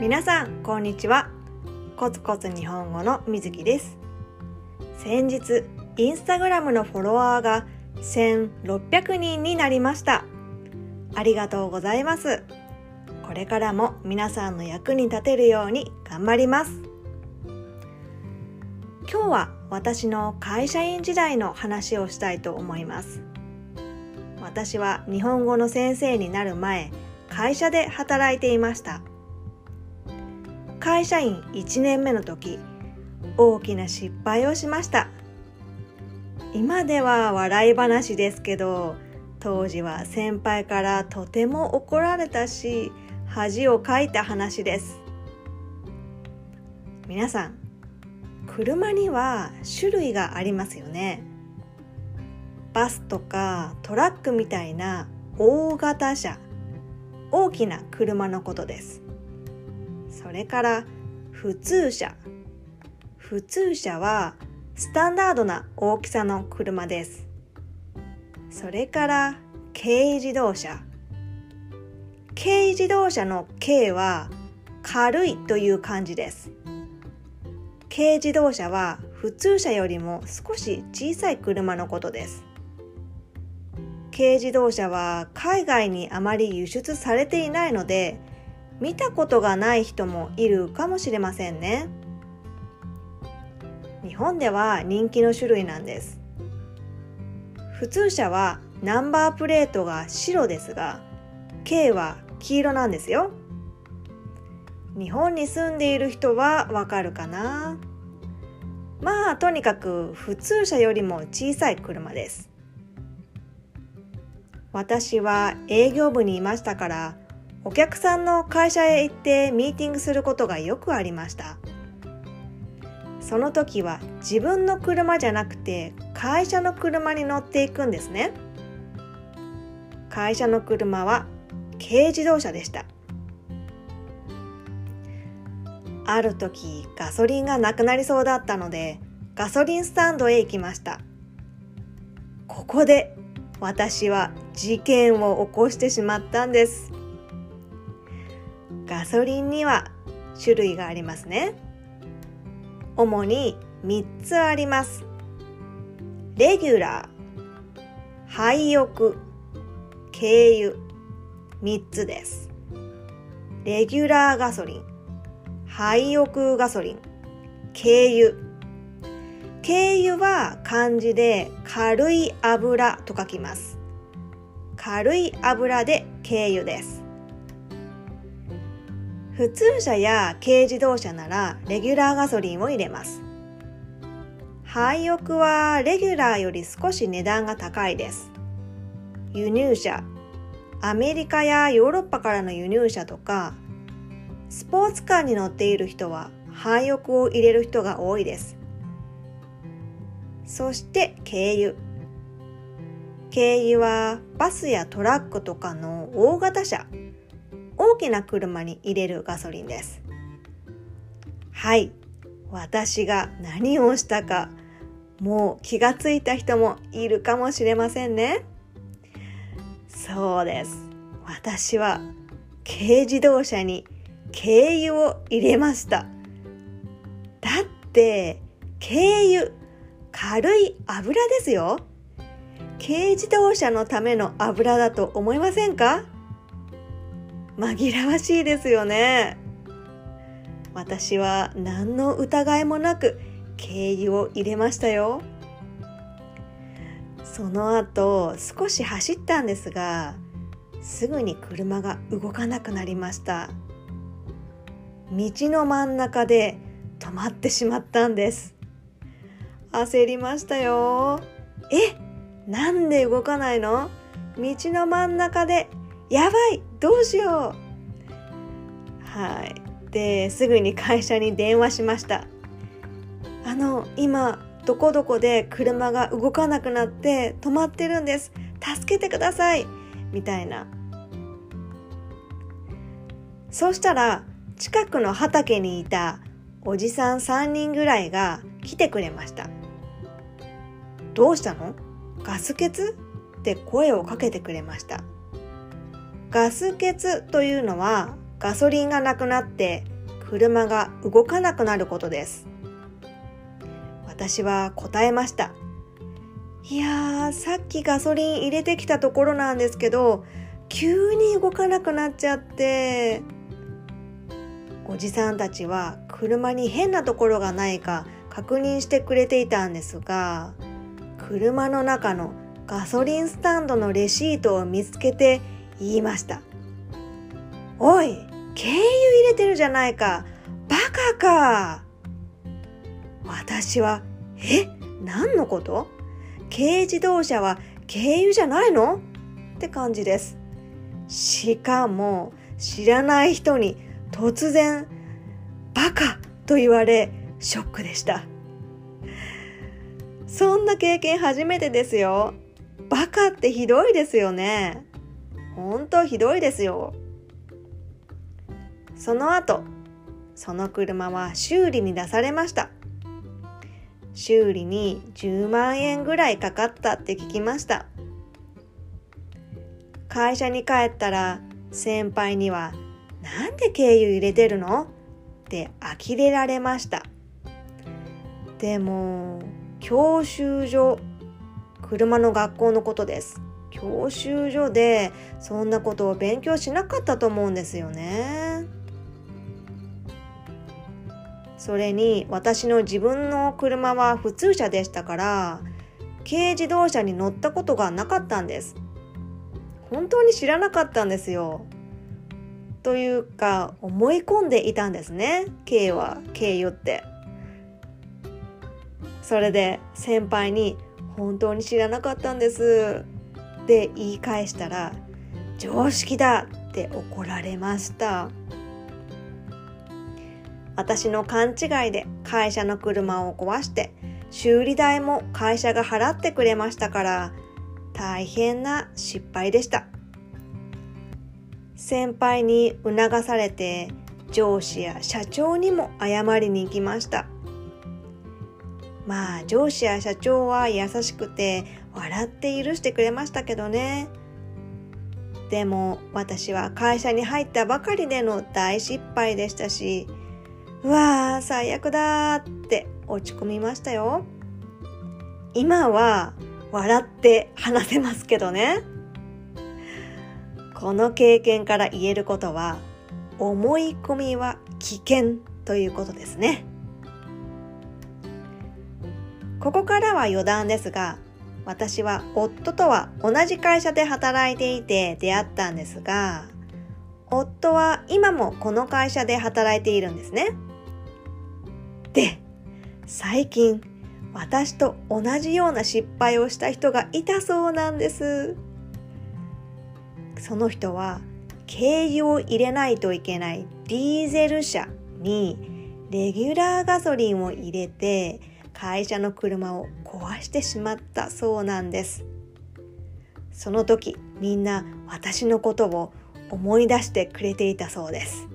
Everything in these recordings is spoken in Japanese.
皆さんこんにちは。コツコツ日本語のみずきです。先日インスタグラムのフォロワーが1600人になりました。ありがとうございます。これからも皆さんの役に立てるように頑張ります。今日は私の会社員時代の話をしたいと思います。私は日本語の先生になる前会社で働いていました。会社員1年目の時大きな失敗をしました。今では笑い話ですけど当時は先輩からとても怒られたし恥をかいた話です。皆さん車には種類がありますよね。バスとかトラックみたいな大型車大きな車のことです。それから普通車。普通車はスタンダードな大きさの車です。それから軽自動車。軽自動車の軽は軽いという感じです。軽自動車は普通車よりも少し小さい車のことです。軽自動車は海外にあまり輸出されていないので見たことがない人もいるかもしれませんね。日本では人気の種類なんです。普通車はナンバープレートが白ですが K は黄色なんですよ。日本に住んでいる人はわかるかな？まあとにかく普通車よりも小さい車です。私は営業部にいましたからお客さんの会社へ行ってミーティングすることがよくありました。その時は自分の車じゃなくて会社の車に乗っていくんですね。会社の車は軽自動車でした。ある時ガソリンがなくなりそうだったのでガソリンスタンドへ行きました。ここで私は事件を起こしてしまったんです。ガソリンには種類がありますね主に3つありますレギュラー廃屋軽油3つですレギュラーガソリン廃屋ガソリン軽油軽油は漢字で軽い油と書きます。軽い油で軽油です。普通車や軽自動車ならレギュラーガソリンを入れます。廃屋はレギュラーより少し値段が高いです。輸入車、アメリカやヨーロッパからの輸入車とか、スポーツカーに乗っている人は廃屋を入れる人が多いです。そして軽油軽油はバスやトラックとかの大型車大きな車に入れるガソリンです。はい。私が何をしたかもう気がついた人もいるかもしれませんね。そうです。私は軽自動車に軽油を入れました。だって軽油軽い油ですよ。軽自動車のための油だと思いませんか？紛らわしいですよね。私は何の疑いもなく軽油を入れましたよ。その後少し走ったんですがすぐに車が動かなくなりました道の真ん中で止まってしまったんです焦りましたよ。えなんで動かないの？道の真ん中で、やばいどうしようはい。で、すぐに会社に電話しました。あの、今、どこどこで車が動かなくなって止まってるんです。助けてくださいみたいな。そうしたら、近くの畑にいたおじさん3人ぐらいが来てくれました。どうしたの？ガス欠？って声をかけてくれました。ガス欠というのはガソリンがなくなって車が動かなくなることです。私は答えました。いやー、さっきガソリン入れてきたところなんですけど、急に動かなくなっちゃって、おじさんたちは車に変なところがないか確認してくれていたんですが、車の中のガソリンスタンドのレシートを見つけて言いました。おい、軽油入れてるじゃないか。バカか。私は、え何のこと？軽自動車は軽油じゃないの？って感じです。しかも、知らない人に突然、バカと言われ、ショックでした。そんな経験初めてですよ。バカってひどいですよね。ほんとひどいですよ。その後、その車は修理に出されました。修理に10万円ぐらいかかったって聞きました。会社に帰ったら先輩にはなんで軽油入れてるの？って呆れられました。でも教習所車の学校のことです教習所でそんなことを勉強しなかったと思うんですよね。それに私の自分の車は普通車でしたから軽自動車に乗ったことがなかったんです。本当に知らなかったんですよ。というか思い込んでいたんですね。軽は軽油って。それで先輩に「本当に知らなかったんです」って言い返したら「常識だ!」って怒られました私の勘違いで会社の車を壊して修理代も会社が払ってくれましたから大変な失敗でした先輩に促されて上司や社長にも謝りに行きましたまあ上司や社長は優しくて笑って許してくれましたけどね。でも私は会社に入ったばかりでの大失敗でしたし、うわー最悪だーって落ち込みましたよ。今は笑って話せますけどね。この経験から言えることは、思い込みは危険ということですね。ここからは余談ですが、私は夫とは同じ会社で働いていて出会ったんですが、夫は今もこの会社で働いているんですね。で、最近私と同じような失敗をした人がいたそうなんです。その人は軽油を入れないといけないディーゼル車にレギュラーガソリンを入れて会社の車を壊してしまったそうなんです。その時みんな私のことを思い出してくれていたそうです。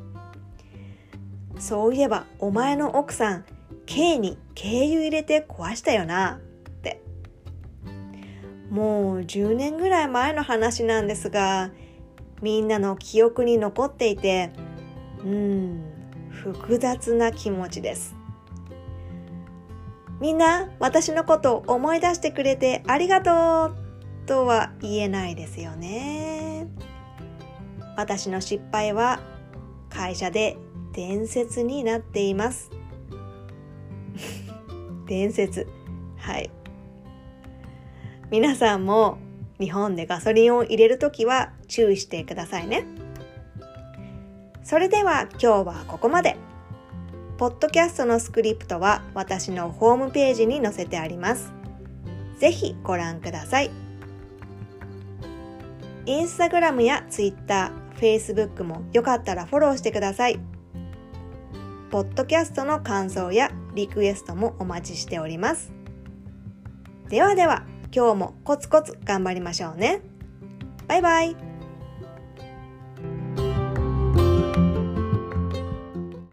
そういえばお前の奥さん K に軽油入れて壊したよなって。もう10年ぐらい前の話なんですがみんなの記憶に残っていてうん複雑な気持ちです。みんな私のこと思い出してくれてありがとうとは言えないですよね。私の失敗は会社で伝説になっています。伝説。はい。皆さんも日本でガソリンを入れるときは注意してくださいね。それでは今日はここまで。ポッドキャストのスクリプトは私のホームページに載せてあります。ぜひご覧ください。インスタグラムやツイッター、フェイスブックもよかったらフォローしてください。ポッドキャストの感想やリクエストもお待ちしております。ではでは、今日もコツコツ頑張りましょうね。バイバイ。